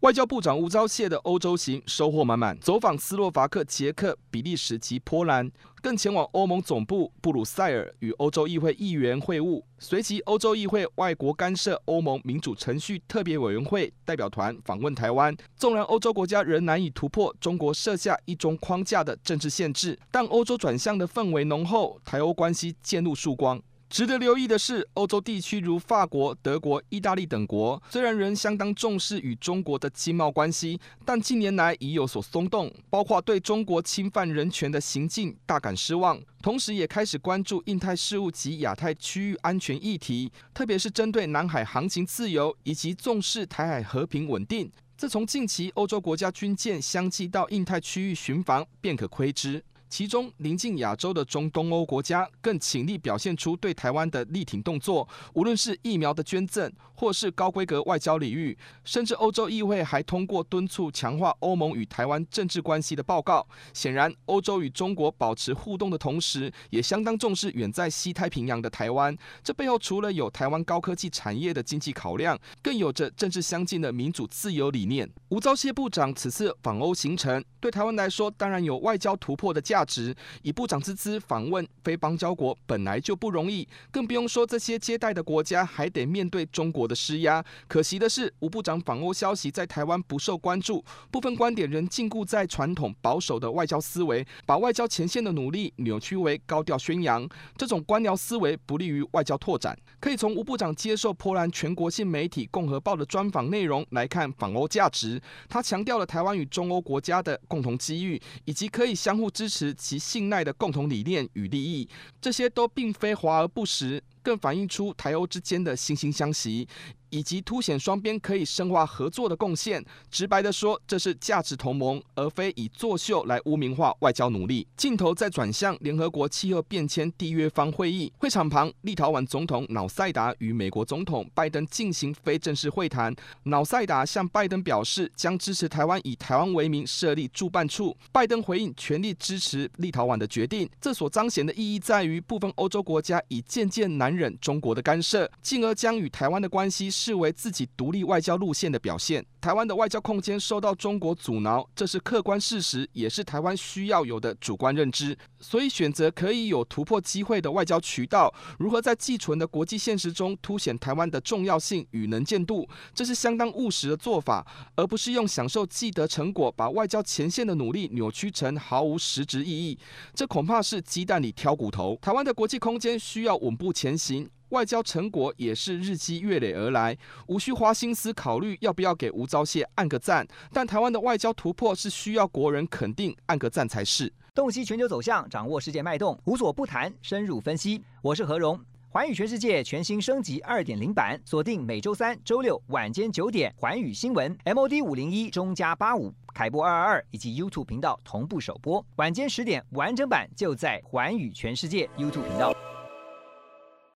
外交部长吴钊燮的欧洲行收获满满，走访斯洛伐克、捷克、比利时及波兰，更前往欧盟总部布鲁塞尔与欧洲议会议员会晤。随即，欧洲议会外国干涉欧盟民主程序特别委员会代表团访问台湾。纵然欧洲国家仍难以突破中国设下一中框架的政治限制，但欧洲转向的氛围浓厚，台欧关系渐露曙光。值得留意的是，欧洲地区如法国、德国、意大利等国，虽然仍相当重视与中国的经贸关系，但近年来已有所松动，包括对中国侵犯人权的行径大感失望，同时也开始关注印太事务及亚太区域安全议题，特别是针对南海航行自由以及重视台海和平稳定。自从近期欧洲国家军舰相继到印太区域巡防，便可窥知。其中，临近亚洲的中东欧国家更倾力表现出对台湾的力挺动作，无论是疫苗的捐赠，或是高规格外交礼遇，甚至欧洲议会还通过敦促强化欧盟与台湾政治关系的报告。显然，欧洲与中国保持互动的同时，也相当重视远在西太平洋的台湾。这背后除了有台湾高科技产业的经济考量，更有着政治相近的民主自由理念。吴钊燮部长此次访欧行程，对台湾来说，当然有外交突破的价价值，以部长之姿访问非邦交国本来就不容易，更不用说这些接待的国家还得面对中国的施压。可惜的是，吴部长访欧消息在台湾不受关注，部分观点仍禁锢在传统保守的外交思维，把外交前线的努力扭曲为高调宣扬。这种官僚思维不利于外交拓展。可以从吴部长接受波兰全国性媒体《共和报》的专访内容来看访欧价值。他强调了台湾与中欧国家的共同机遇，以及可以相互支持。其信赖的共同理念与利益，这些都并非华而不实，更反映出台欧之间的惺惺相惜。以及凸显双边可以深化合作的贡献。直白的说，这是价值同盟，而非以作秀来污名化外交努力。镜头再转向联合国气候变迁缔约方会议会场旁，立陶宛总统瑙塞达与美国总统拜登进行非正式会谈。瑙塞达向拜登表示，将支持台湾以台湾为名设立驻办处。拜登回应，全力支持立陶宛的决定。这所彰显的意义在于，部分欧洲国家已渐渐难忍中国的干涉，进而将与台湾的关系。视为自己独立外交路线的表现。台湾的外交空间受到中国阻挠，这是客观事实，也是台湾需要有的主观认知。所以，选择可以有突破机会的外交渠道，如何在寄存的国际现实中凸显台湾的重要性与能见度，这是相当务实的做法，而不是用享受既得成果，把外交前线的努力扭曲成毫无实质意义。这恐怕是鸡蛋里挑骨头。台湾的国际空间需要稳步前行。外交成果也是日积月累而来，无需花心思考虑要不要给吴钊燮按个赞。但台湾的外交突破是需要国人肯定，按个赞才是。洞悉全球走向，掌握世界脉动，无所不谈，深入分析。我是何荣，寰宇全世界全新升级二点零版，锁定每周三、周六晚间九点，寰宇新闻 MOD 五零一中加八五凯播二二二以及 YouTube 频道同步首播，晚间十点完整版就在寰宇全世界 YouTube 频道。